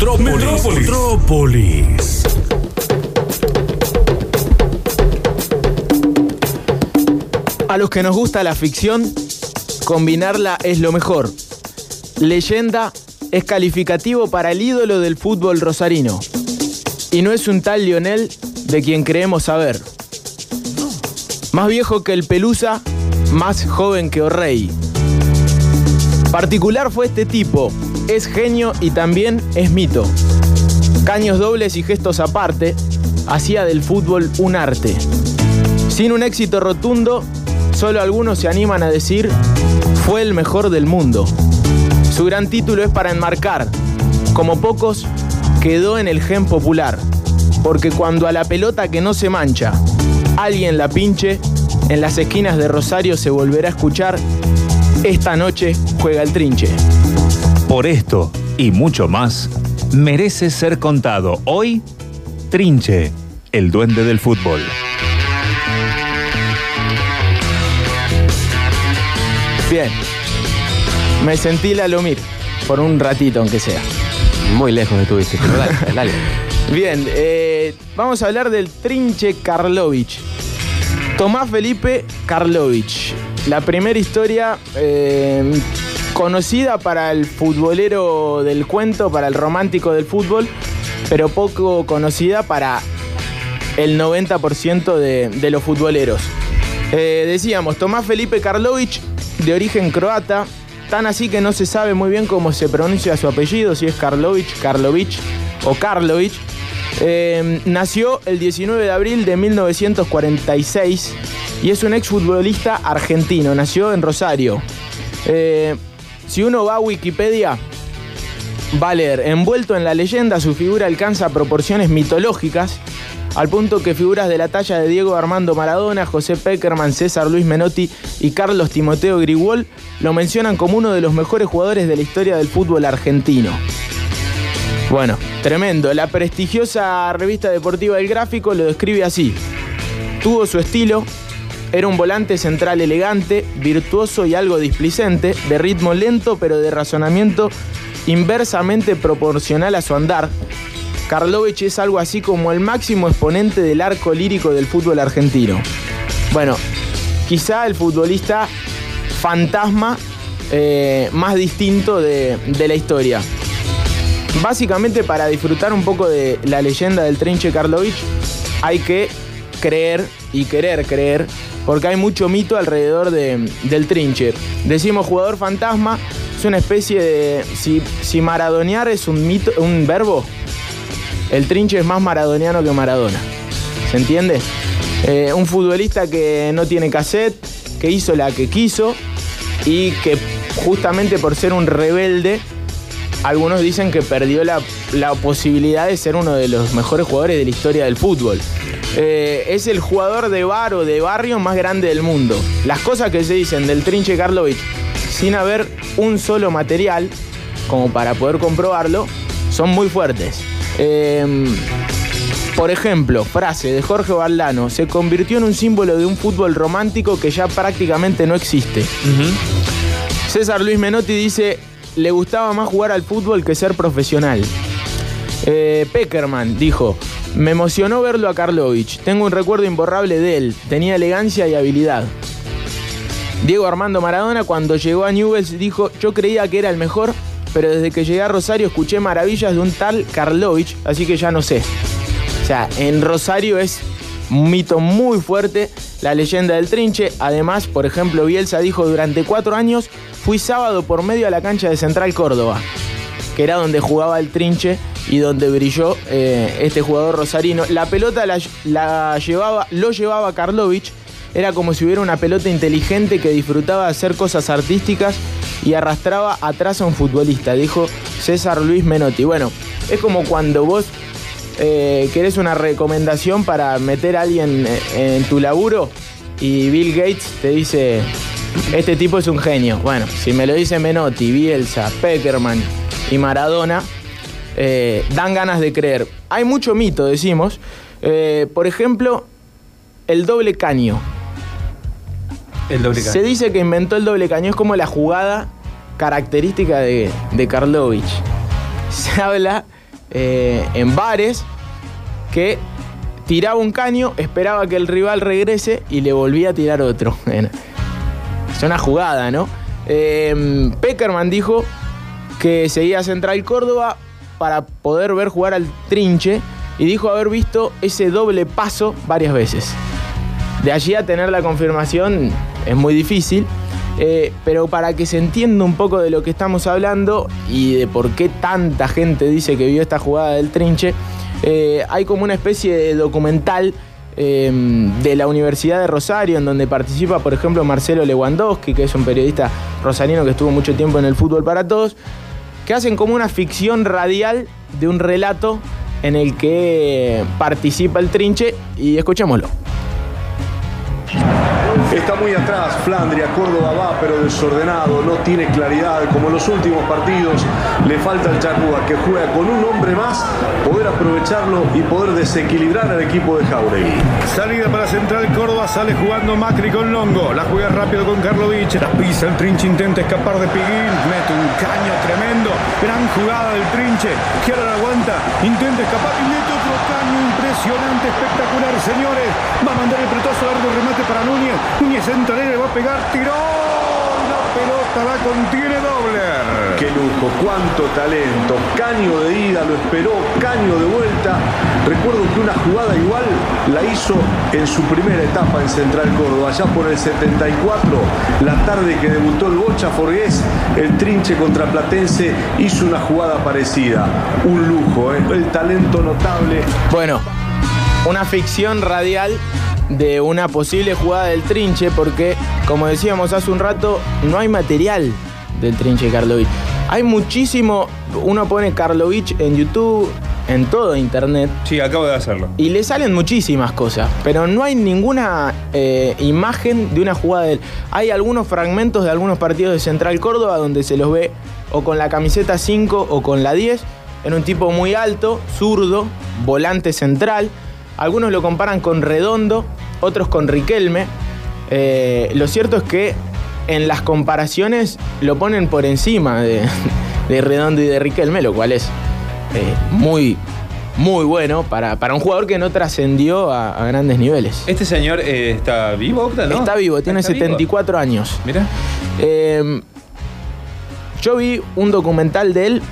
Metrópolis. Metrópolis. A los que nos gusta la ficción, combinarla es lo mejor. Leyenda es calificativo para el ídolo del fútbol rosarino. Y no es un tal Lionel de quien creemos saber. Más viejo que el Pelusa, más joven que O'Rey. Particular fue este tipo, es genio y también es mito. Caños dobles y gestos aparte, hacía del fútbol un arte. Sin un éxito rotundo, solo algunos se animan a decir, fue el mejor del mundo. Su gran título es para enmarcar, como pocos, quedó en el gen popular, porque cuando a la pelota que no se mancha, alguien la pinche, en las esquinas de Rosario se volverá a escuchar, esta noche juega el trinche. Por esto y mucho más, merece ser contado hoy Trinche, el duende del fútbol. Bien, me sentí la Lomir, por un ratito aunque sea. Muy lejos estuviste, pero dale, dale. Bien, eh, vamos a hablar del Trinche Karlovich. Tomás Felipe Karlovich. La primera historia eh, conocida para el futbolero del cuento, para el romántico del fútbol, pero poco conocida para el 90% de, los futboleros. Eh, decíamos, Tomás Felipe Karlovich, de origen croata, tan así que no se sabe muy bien cómo se pronuncia su apellido, si es Karlovich, Karlovich o Karlovich. Eh, nació el 19 de abril de 1946 y es un exfutbolista argentino. Nació en Rosario. Eh, si uno va a Wikipedia, va a leer, envuelto en la leyenda, su figura alcanza proporciones mitológicas, al punto que figuras de la talla de Diego Armando Maradona, José Peckerman, César Luis Menotti y Carlos Timoteo Grigol lo mencionan como uno de los mejores jugadores de la historia del fútbol argentino. Bueno, tremendo. La prestigiosa revista deportiva El Gráfico lo describe así. Tuvo su estilo, era un volante central elegante, virtuoso y algo displicente, de ritmo lento pero de razonamiento inversamente proporcional a su andar. Karlovich es algo así como el máximo exponente del arco lírico del fútbol argentino. Bueno, quizá el futbolista fantasma eh, más distinto de, de la historia. Básicamente para disfrutar un poco de la leyenda del Trinche Karlovich hay que creer y querer creer porque hay mucho mito alrededor de- del Trinche. Decimos jugador fantasma, es una especie de... Si, si maradonear es un, mito, un verbo, el Trinche es más maradoniano que Maradona. ¿Se entiende? Eh, un futbolista que no tiene cassette, que hizo la que quiso y que justamente por ser un rebelde algunos dicen que perdió la, la posibilidad de ser uno de los mejores jugadores de la historia del fútbol. Eh, es el jugador de bar o de barrio más grande del mundo. Las cosas que se dicen del Trinche Karlovich sin haber un solo material, como para poder comprobarlo, son muy fuertes. Eh, por ejemplo, frase de Jorge Valdano, se convirtió en un símbolo de un fútbol romántico que ya prácticamente no existe. César Luis Menotti dice, le gustaba más jugar al fútbol que ser profesional. Eh, Peckerman dijo, me emocionó verlo a Karlovich, tengo un recuerdo imborrable de él, tenía elegancia y habilidad. Diego Armando Maradona cuando llegó a Newell's dijo, yo creía que era el mejor, pero desde que llegué a Rosario escuché maravillas de un tal Karlovich, así que ya no sé. O sea, en Rosario es un mito muy fuerte la leyenda del trinche. Además, por ejemplo, Bielsa dijo durante cuatro años fui sábado por medio a la cancha de Central Córdoba, que era donde jugaba el trinche y donde brilló eh, este jugador rosarino. La pelota la, llevaba, lo llevaba Karlovich. Era como si hubiera una pelota inteligente que disfrutaba de hacer cosas artísticas y arrastraba atrás a un futbolista, dijo César Luis Menotti. Bueno, es como cuando vos eh, querés una recomendación para meter a alguien eh, en tu laburo y Bill Gates te dice, este tipo es un genio. Bueno, si me lo dice Menotti, Bielsa, Peckerman y Maradona, eh, dan ganas de creer. Hay mucho mito, decimos. Eh, por ejemplo, el doble caño. El doble Se dice que inventó el doble caño, es como la jugada característica de, de Karlovich. Se habla eh, en bares que tiraba un caño, esperaba que el rival regrese y le volvía a tirar otro. es una jugada, ¿no? Eh, Peckerman dijo que seguía Central Córdoba para poder ver jugar al trinche y dijo haber visto ese doble paso varias veces. De allí a tener la confirmación es muy difícil, eh, pero para que se entienda un poco de lo que estamos hablando y de por qué tanta gente dice que vio esta jugada del trinche, eh, hay como una especie de documental eh, de la Universidad de Rosario, en donde participa, por ejemplo, Marcelo Lewandowski, que es un periodista rosarino que estuvo mucho tiempo en el fútbol para todos, que hacen como una ficción radial de un relato en el que participa el trinche y escuchémoslo. Está muy atrás, Flandria, Córdoba va, pero desordenado, no tiene claridad, como en los últimos partidos. Le falta el Charrúa, que juega con un hombre más, poder aprovecharlo y poder desequilibrar al equipo de Jauregui. Salida para Central Córdoba, sale jugando Macri con Longo. La juega rápido con Karlovich. La pisa el trinche, intenta escapar de Piguín. Mete un caño tremendo. Gran jugada del trinche. Que ahora aguanta. Intenta escapar y mete otro caño impresionante, espectacular, señores. Va a mandar el pretazo largo remate para Núñez. Núñez le va a pegar. Tiró. La pelota la contiene Dobler. Qué lujo, cuánto talento. Caño de ida, lo esperó, caño de vuelta. Recuerdo que una jugada igual la hizo en su primera etapa en Central Córdoba, allá por el 74, la tarde que debutó el Bocha Forgués, el trinche contra Platense hizo una jugada parecida. Un lujo, ¿eh? el talento notable. Bueno, una ficción radial de una posible jugada del trinche, porque, como decíamos hace un rato, no hay material del trinche Karlovich. Hay muchísimo, uno pone Karlovich en YouTube, en todo internet, Sí, acabo de hacerlo. y le salen muchísimas cosas, pero no hay ninguna eh, imagen de una jugada de él. Hay algunos fragmentos de algunos partidos de Central Córdoba donde se los ve o con la camiseta 5 o con la 10. Era un tipo muy alto, zurdo, volante central. Algunos lo comparan con Redondo, otros con Riquelme. Eh, lo cierto es que en las comparaciones lo ponen por encima de, de Redondo y de Riquelme, lo cual es eh, muy, muy bueno para, para un jugador que no trascendió a, a grandes niveles. Este señor eh, está vivo, Octa, ¿no? Está vivo, tiene ¿Está vivo? 74 años. Mira. Eh, yo vi un documental de él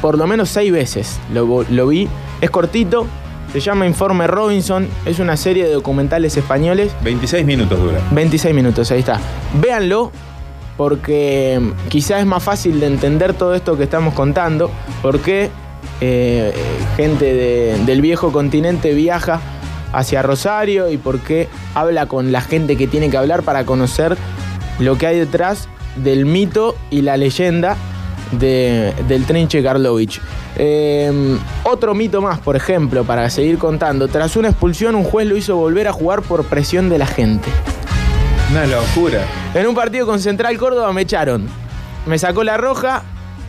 por lo menos seis veces. Lo, lo vi. Es cortito. Se llama Informe Robinson. Es una serie de documentales españoles. 26 minutos dura. 26 minutos, ahí está. Véanlo porque quizás es más fácil de entender todo esto que estamos contando. Porque eh, gente de- del viejo continente viaja hacia Rosario y por qué habla con la gente que tiene que hablar para conocer lo que hay detrás del mito y la leyenda de- del trinche Karlovich. Eh, otro mito más, por ejemplo, para seguir contando. Tras una expulsión, un juez lo hizo volver a jugar por presión de la gente. Una locura. En un partido con Central Córdoba me echaron. Me sacó la roja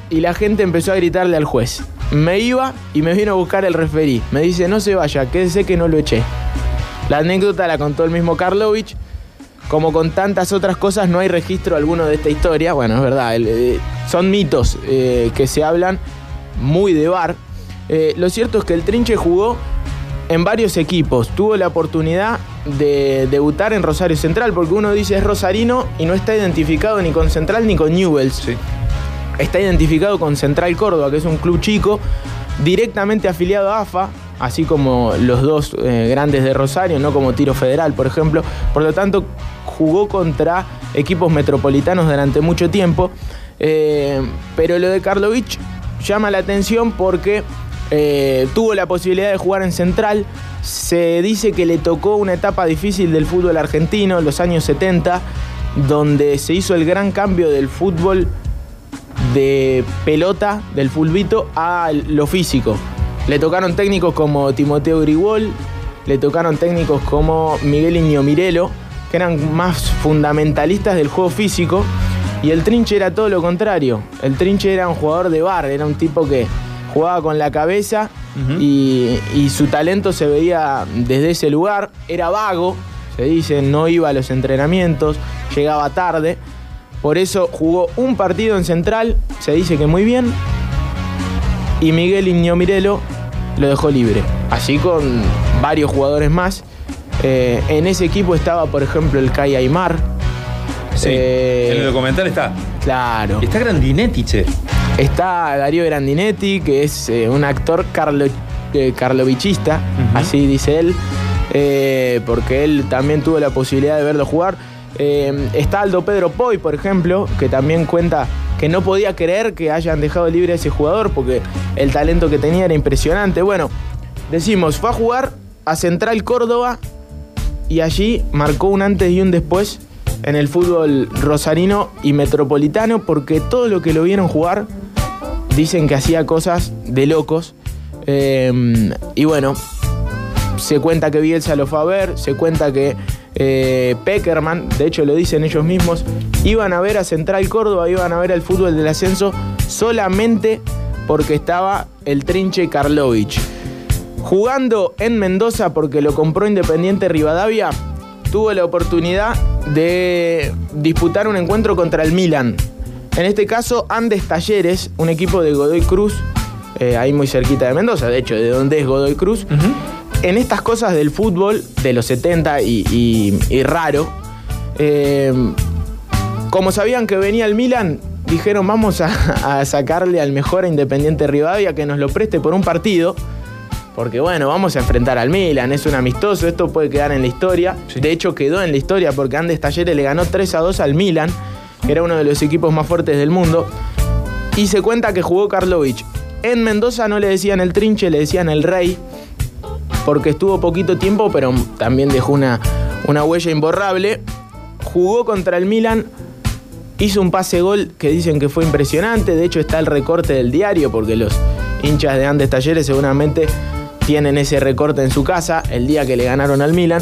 y la gente empezó a gritarle al juez. Me iba y me vino a buscar el referí. Me dice, no se vaya, quédese que no lo eché. La anécdota la contó el mismo Karlovich. Como con tantas otras cosas, no hay registro alguno de esta historia. Bueno, es verdad, el- eh, son mitos eh, que se hablan muy de bar. Eh, lo cierto es que el Trinche jugó en varios equipos. Tuvo la oportunidad de debutar en Rosario Central, porque uno dice es rosarino y no está identificado ni con Central ni con Newells. Sí. Está identificado con Central Córdoba, que es un club chico, directamente afiliado a AFA, así como los dos eh, grandes de Rosario, no como Tiro Federal, por ejemplo. Por lo tanto, jugó contra equipos metropolitanos durante mucho tiempo. Eh, pero lo de Karlovich llama la atención porque eh, tuvo la posibilidad de jugar en Central. Se dice que le tocó una etapa difícil del fútbol argentino, los años 70, donde se hizo el gran cambio del fútbol de pelota, del fulbito, a lo físico. Le tocaron técnicos como Timoteo Grigol, le tocaron técnicos como Miguel Iño Mirelo, que eran más fundamentalistas del juego físico, y el Trinche era todo lo contrario. El Trinche era un jugador de bar, era un tipo que jugaba con la cabeza y, y su talento se veía desde ese lugar. Era vago, se dice, no iba a los entrenamientos, llegaba tarde. Por eso jugó un partido en Central, se dice que muy bien, y Miguel Iño Mirelo lo dejó libre. Así con varios jugadores más. Eh, en ese equipo estaba, por ejemplo, el Kai Aymar. Sí. Eh, en el documental está. Claro. Está Grandinetti, che. Está Darío Grandinetti, que es eh, un actor carlo, carlovichista, así dice él, porque él también tuvo la posibilidad de verlo jugar. Está Aldo Pedro Poy, por ejemplo, que también cuenta que no podía creer que hayan dejado libre a ese jugador porque el talento que tenía era impresionante. Bueno, decimos, fue a jugar a Central Córdoba y allí marcó un antes y un después en el fútbol rosarino y metropolitano porque todo lo que lo vieron jugar dicen que hacía cosas de locos. Eh, y bueno, se cuenta que Bielsa lo fue a ver, se cuenta que eh, Peckerman, de hecho lo dicen ellos mismos, iban a ver a Central Córdoba, iban a ver el fútbol del ascenso solamente porque estaba el trinche Karlovich. Jugando en Mendoza porque lo compró Independiente Rivadavia, tuvo la oportunidad de disputar un encuentro contra el Milan. En este caso, Andes Talleres, un equipo de Godoy Cruz, eh, ahí muy cerquita de Mendoza, de hecho, de donde es Godoy Cruz. En estas cosas del fútbol de los 70 y, y- y raro, eh, como sabían que venía el Milan, dijeron vamos a, a sacarle al mejor a Independiente Rivadavia que nos lo preste por un partido. Porque bueno, vamos a enfrentar al Milan, es un amistoso, esto puede quedar en la historia. Sí. De hecho quedó en la historia porque Andes Talleres le ganó 3 a 2 al Milan, que era uno de los equipos más fuertes del mundo. Y se cuenta que jugó Karlovich. En Mendoza no le decían el trinche, le decían el rey, porque estuvo poquito tiempo, pero también dejó una, una huella imborrable. Jugó contra el Milan, hizo un pase gol que dicen que fue impresionante. De hecho, está el recorte del diario, porque los hinchas de Andes Talleres seguramente tienen ese recorte en su casa el día que le ganaron al Milan.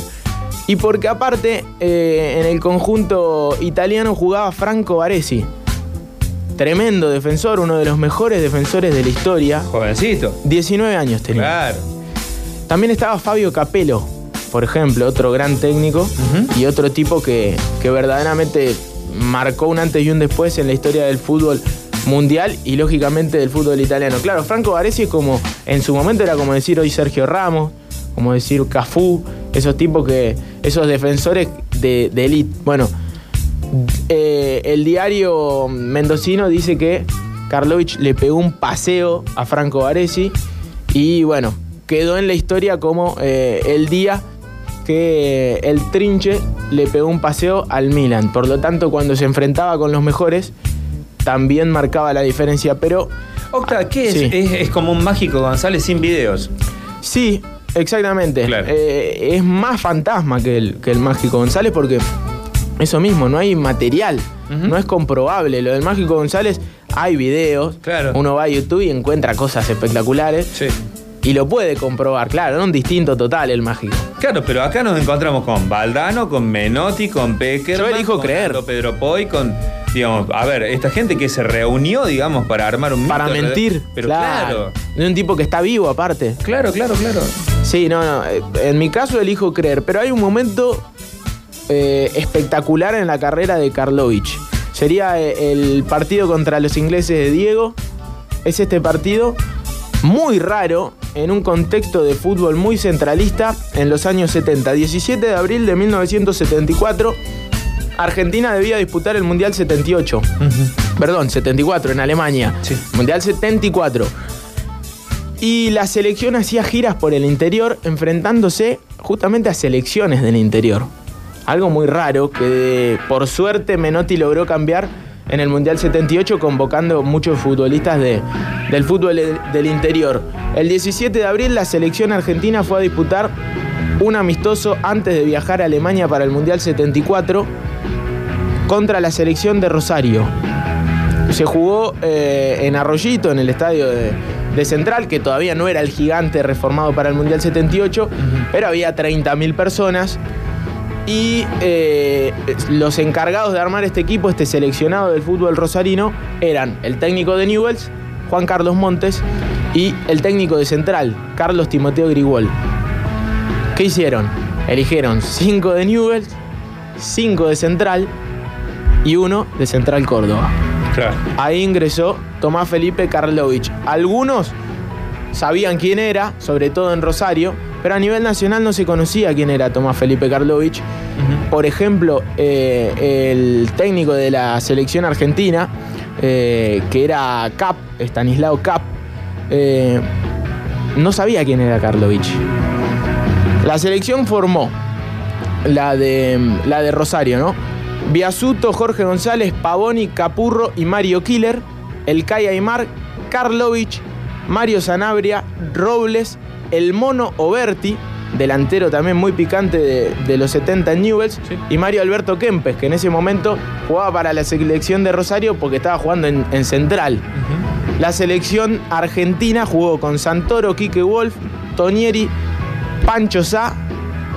Y porque aparte, eh, en el conjunto italiano jugaba Franco Baresi. Tremendo defensor, uno de los mejores defensores de la historia. Jovencito. 19 años tenía. Claro. También estaba Fabio Capello, por ejemplo, otro gran técnico y otro tipo que, que verdaderamente marcó un antes y un después en la historia del fútbol mundial y lógicamente del fútbol italiano. Claro, Franco Baresi es como, en su momento era como decir hoy Sergio Ramos, como decir Cafú, esos tipos que, esos defensores de, de elite. Bueno, eh, el diario mendocino dice que Karlovich le pegó un paseo a Franco Baresi y bueno, quedó en la historia como eh, el día que el trinche le pegó un paseo al Milan. Por lo tanto, cuando se enfrentaba con los mejores, también marcaba la diferencia. Pero Octa, ¿qué es? Sí. es? es como un mágico González sin videos. sí, exactamente. Claro. Eh, es más fantasma que el, que el Mágico González porque eso mismo, no hay material, no es comprobable. Lo del Mágico González, hay videos. Claro. Uno va a YouTube y encuentra cosas espectaculares. Sí. Y lo puede comprobar, claro, era un distinto total el mágico. Claro, pero acá nos encontramos con Valdano, con Menotti, con Pecker. Yo elijo con creer. Aldo Pedro Poy, con. Digamos, a ver, esta gente que se reunió, digamos, para armar un Para mito alrededor- mentir. Pero claro. De un tipo que está vivo aparte. Claro, claro, claro. Sí, no, no. eh, En mi caso elijo creer, pero hay un momento eh, espectacular en la carrera de Karlovich. Sería eh, el partido contra los ingleses de Diego. Es este partido muy raro en un contexto de fútbol muy centralista en los años 70. 17 de abril de 1974, Argentina debía disputar el Mundial 78. Perdón, 74 en Alemania. Sí. Mundial 74. Y la selección hacía giras por el interior enfrentándose justamente a selecciones del interior. Algo muy raro que por suerte Menotti logró cambiar en el Mundial 78 convocando muchos futbolistas de- del fútbol de- del interior. El 17 de abril la selección argentina fue a disputar un amistoso antes de viajar a Alemania para el Mundial 74 contra la selección de Rosario. Se jugó eh, en Arroyito, en el estadio de, de Central, que todavía no era el gigante reformado para el Mundial 78, pero había 30.000 personas. Y eh, los encargados de armar este equipo, este seleccionado del fútbol rosarino, eran el técnico de Newells, Juan Carlos Montes, y el técnico de Central, Carlos Timoteo Grigol. ¿Qué hicieron? Eligieron 5 de Newells, 5 de Central y uno de Central Córdoba. Claro. Ahí ingresó Tomás Felipe Karlovich. Algunos sabían quién era, sobre todo en Rosario, pero a nivel nacional no se conocía quién era Tomás Felipe Karlovich. Por ejemplo, eh, el técnico de la selección argentina, eh, que era Cap, Stanislao Cap, eh, no sabía quién era Karlovich. La selección formó la de, la de Rosario, ¿no? Biasuto, Jorge González, Pavoni, Capurro y Mario Killer, El Kai Aymar, Karlovich, Mario Sanabria, Robles, El Mono Oberti, delantero también muy picante de, de los 70 en Newells, y Mario Alberto Kempes, que en ese momento jugaba para la selección de Rosario porque estaba jugando en, en Central. La selección argentina jugó con Santoro, Quique Wolf, Tonieri, Pancho Sá,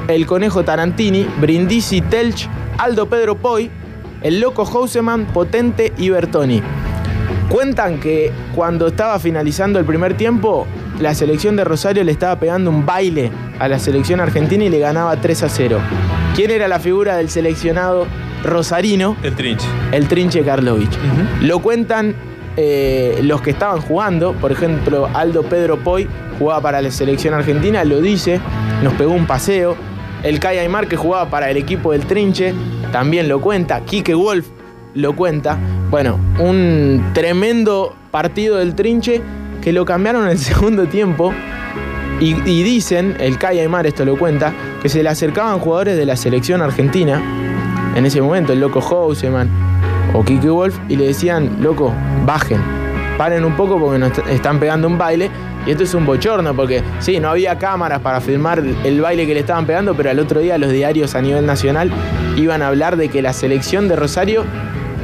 el Conejo Tarantini, Brindisi Telch, Aldo Pedro Poi, el Loco Houseman, Potente y Bertoni. Cuentan que cuando estaba finalizando el primer tiempo, la selección de Rosario le estaba pegando un baile a la selección argentina y le ganaba 3 a 0. ¿Quién era la figura del seleccionado rosarino? El trinche. El Trinche Karlovich. Lo cuentan eh, los que estaban jugando, por ejemplo, Aldo Pedro Poi jugaba para la selección argentina, lo dice, nos pegó un paseo. El Kai Aymar que jugaba para el equipo del Trinche también lo cuenta. Quique Wolf lo cuenta. Bueno, un tremendo partido del Trinche que lo cambiaron en el segundo tiempo. Y, dicen, el Kai Aymar esto lo cuenta, que se le acercaban jugadores de la selección argentina en ese momento, el loco Houseman o Kike Wolf, y le decían, loco, bajen, paren un poco porque nos est- están pegando un baile. Y esto es un bochorno, porque sí, no había cámaras para filmar el baile que le estaban pegando, pero al otro día los diarios a nivel nacional iban a hablar de que la selección de Rosario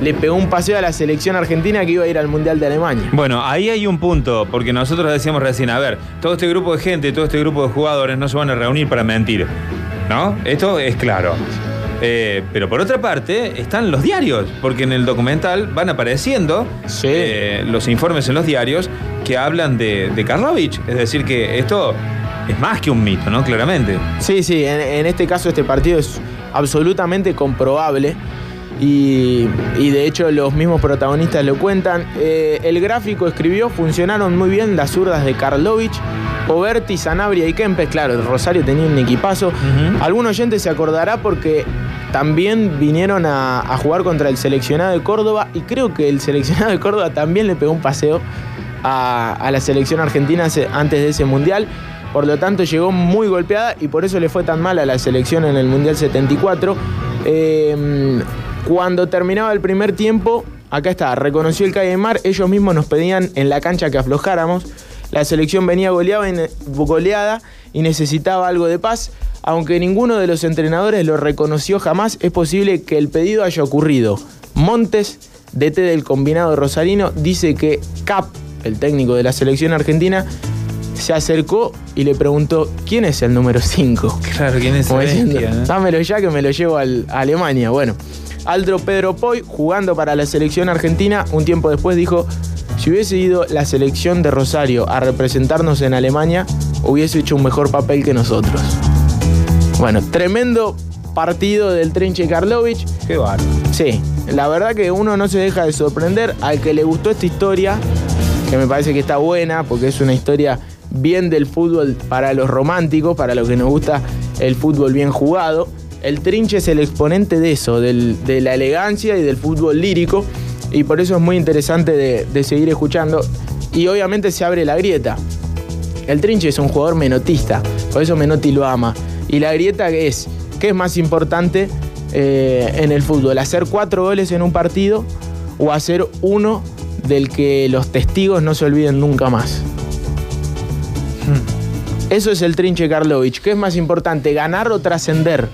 le pegó un paseo a la selección argentina que iba a ir al Mundial de Alemania. Bueno, ahí hay un punto, porque nosotros decíamos recién, a ver, todo este grupo de gente, todo este grupo de jugadores no se van a reunir para mentir. ¿No? Esto es claro. Eh, pero por otra parte, están los diarios, porque en el documental van apareciendo Sí. eh, los informes en los diarios que hablan de, de Karlovich. Es decir, que esto es más que un mito, ¿no? Claramente. Sí, sí, en, en este caso este partido es absolutamente comprobable y, y de hecho los mismos protagonistas lo cuentan. Eh, el gráfico escribió, funcionaron muy bien las zurdas de Karlovich, Oberti, Sanabria y Kempes. Claro, el Rosario tenía un equipazo. Ujú. Algún oyente se acordará porque también vinieron a, a jugar contra el seleccionado de Córdoba y creo que el seleccionado de Córdoba también le pegó un paseo a, a la selección argentina antes de ese mundial. Por lo tanto, llegó muy golpeada y por eso le fue tan mal a la selección en el Mundial 74. Eh, cuando terminaba el primer tiempo, acá está, reconoció el Calle Mar, ellos mismos nos pedían en la cancha que aflojáramos. La selección venía goleada y, necesitaba algo de paz. Aunque ninguno de los entrenadores lo reconoció jamás, es posible que el pedido haya ocurrido. Montes, DT del combinado rosarino, dice que Cap, el técnico de la selección argentina, se acercó y le preguntó quién es el número 5. Claro, ¿quién es bestia, no? dámelo ya que me lo llevo al- a Alemania. Bueno, Aldro Pedro Poi, jugando para la selección argentina, un tiempo después dijo, si hubiese ido la selección de Rosario a representarnos en Alemania, hubiese hecho un mejor papel que nosotros. Bueno, tremendo partido del Trinche Karlovich. Qué bárbaro. Sí, la verdad que uno no se deja de sorprender. Al que le gustó esta historia, que me parece que está buena, porque es una historia bien del fútbol para los románticos, para los que nos gusta el fútbol bien jugado. El Trinche es el exponente de eso, del- de la elegancia y del fútbol lírico, y por eso es muy interesante de, de seguir escuchando. Y obviamente se abre la grieta. El Trinche es un jugador menotista, por eso Menotti lo ama. Y la grieta que es, ¿qué es más importante eh, en el fútbol? ¿Hacer cuatro goles en un partido o hacer uno del que los testigos no se olviden nunca más? Eso es el Trinche Karlovich. ¿Qué es más importante, ganar o trascender?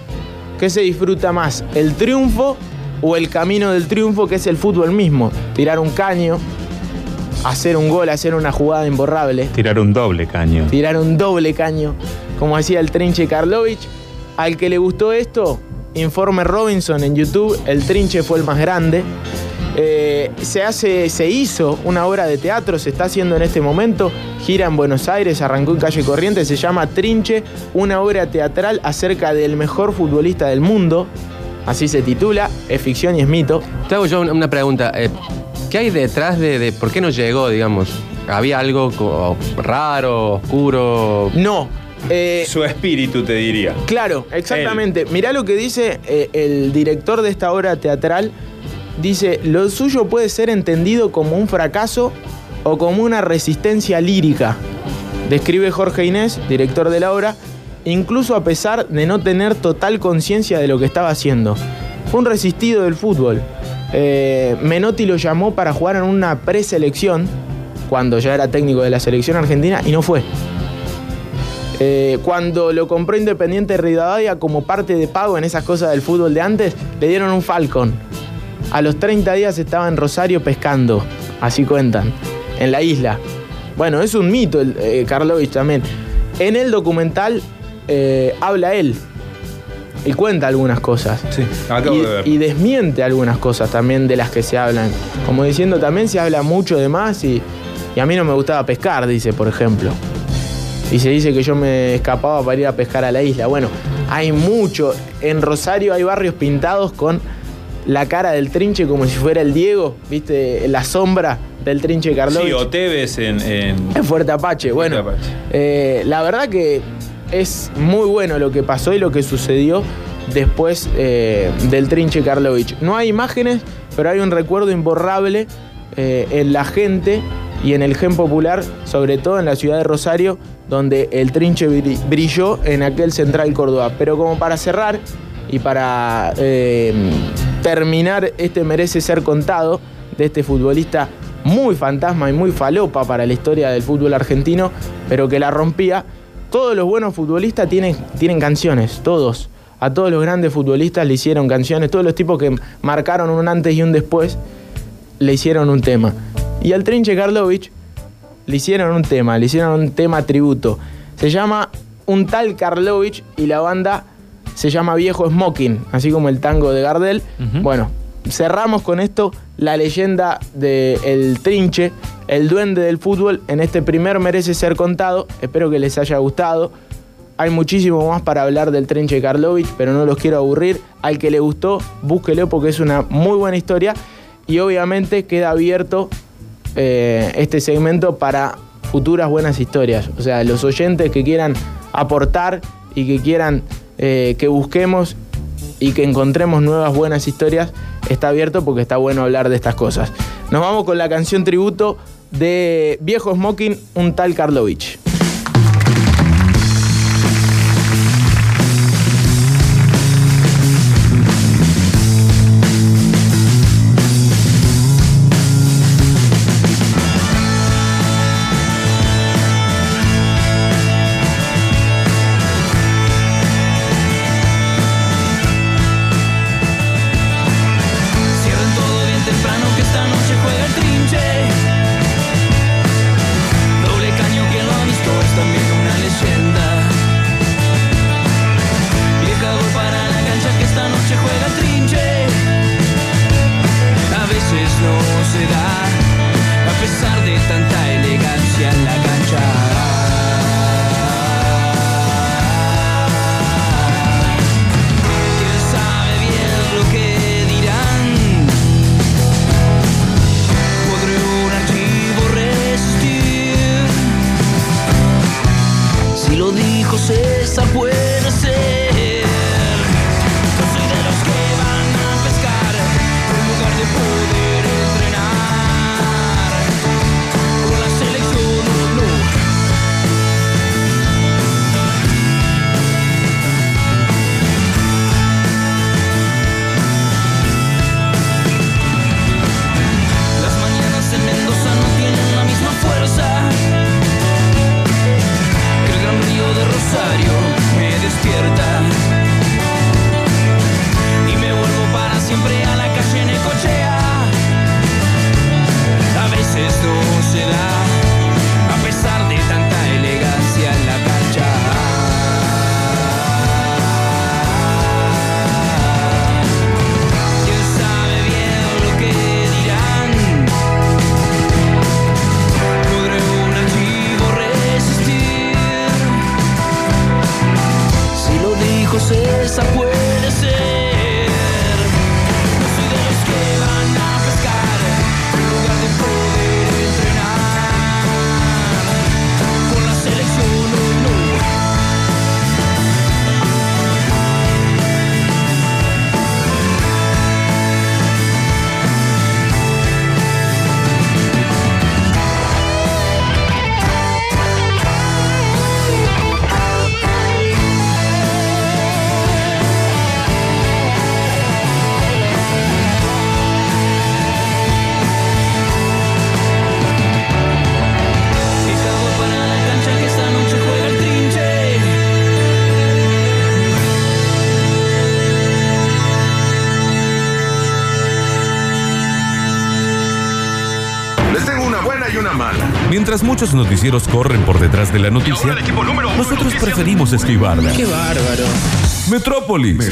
¿Qué se disfruta más, el triunfo o el camino del triunfo que es el fútbol mismo? Tirar un caño, hacer un gol, hacer una jugada imborrable Tirar un doble caño. tirar un doble caño, como decía el Trinche Karlovich. Al que le gustó esto, informe Robinson en YouTube, el Trinche fue el más grande. Eh, se, hace, se hizo una obra de teatro, se está haciendo en este momento, gira en Buenos Aires, arrancó en Calle Corrientes, se llama Trinche, una obra teatral acerca del mejor futbolista del mundo, así se titula, es ficción y es mito. Te hago yo una- pregunta. eh, ¿Qué hay detrás de, de por qué no llegó, digamos? ¿Había algo raro, oscuro? No. eh, Su espíritu, te diría. Claro, exactamente. Mirá lo que dice eh, el director de esta obra teatral. Dice, lo suyo puede ser entendido como un fracaso o como una resistencia lírica. Describe Jorge Inés, director de la obra, incluso a pesar de no tener total conciencia de lo que estaba haciendo. Fue un resistido del fútbol. Eh, Menotti lo llamó para jugar en una preselección, cuando ya era técnico de la selección argentina, y no fue. Eh, cuando lo compró Independiente Rivadavia como parte de pago en esas cosas del fútbol de antes, le dieron un Falcon. A los 30 días estaba en Rosario pescando, así cuentan, en la isla. Bueno, es un mito el, eh, Karlovich también. En el documental eh, habla él y cuenta algunas cosas. Sí, acabo y, de ver. y desmiente algunas cosas también de las que se hablan. Como diciendo, también se habla mucho de más y, y a mí no me gustaba pescar, dice, por ejemplo. Y se dice que yo me escapaba para ir a pescar a la isla. Bueno, hay mucho. En Rosario hay barrios pintados con la cara del trinche como si fuera el Diego, ¿viste? La sombra del trinche Karlovich. Sí, o Tevez en. en- En Fuerte Apache. Bueno, Apache. eh, la verdad que es muy bueno lo que pasó y lo que sucedió después eh, del trinche Karlovich. No hay imágenes, pero hay un recuerdo imborrable eh, en la gente y en el gen popular, sobre todo en la ciudad de Rosario, donde el trinche bri- brilló en aquel Central Córdoba. Pero como para cerrar y para eh, terminar este merece ser contado de este futbolista muy fantasma y muy falopa para la historia del fútbol argentino, pero que la rompía. Todos los buenos futbolistas tienen, tienen canciones, todos. A todos los grandes futbolistas le hicieron canciones, todos los tipos que marcaron un antes y un después le hicieron un tema. Y al Trinche Karlovich le hicieron un tema, le hicieron un tema tributo. Se llama Un tal Karlovich y la banda se llama Viejo Smoking, así como el tango de Gardel. Bueno, cerramos con esto la leyenda del Trinche, el duende del fútbol. En este primer merece ser contado. Espero que les haya gustado. Hay muchísimo más para hablar del Trinche Karlovich, pero no los quiero aburrir. Al que le gustó, búsquelo porque es una muy buena historia. Y obviamente queda abierto eh, este segmento para futuras buenas historias. O sea, los oyentes que quieran aportar y que quieran eh, que busquemos y que encontremos nuevas buenas historias, está abierto porque está bueno hablar de estas cosas. Nos vamos con la canción tributo de Viejo Smoking, un tal Karlovich. Muchos noticieros corren por detrás de la noticia, nosotros preferimos esquivarla. Qué bárbaro. Metrópolis.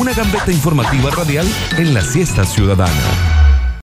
Una gambeta informativa radial en la siesta ciudadana.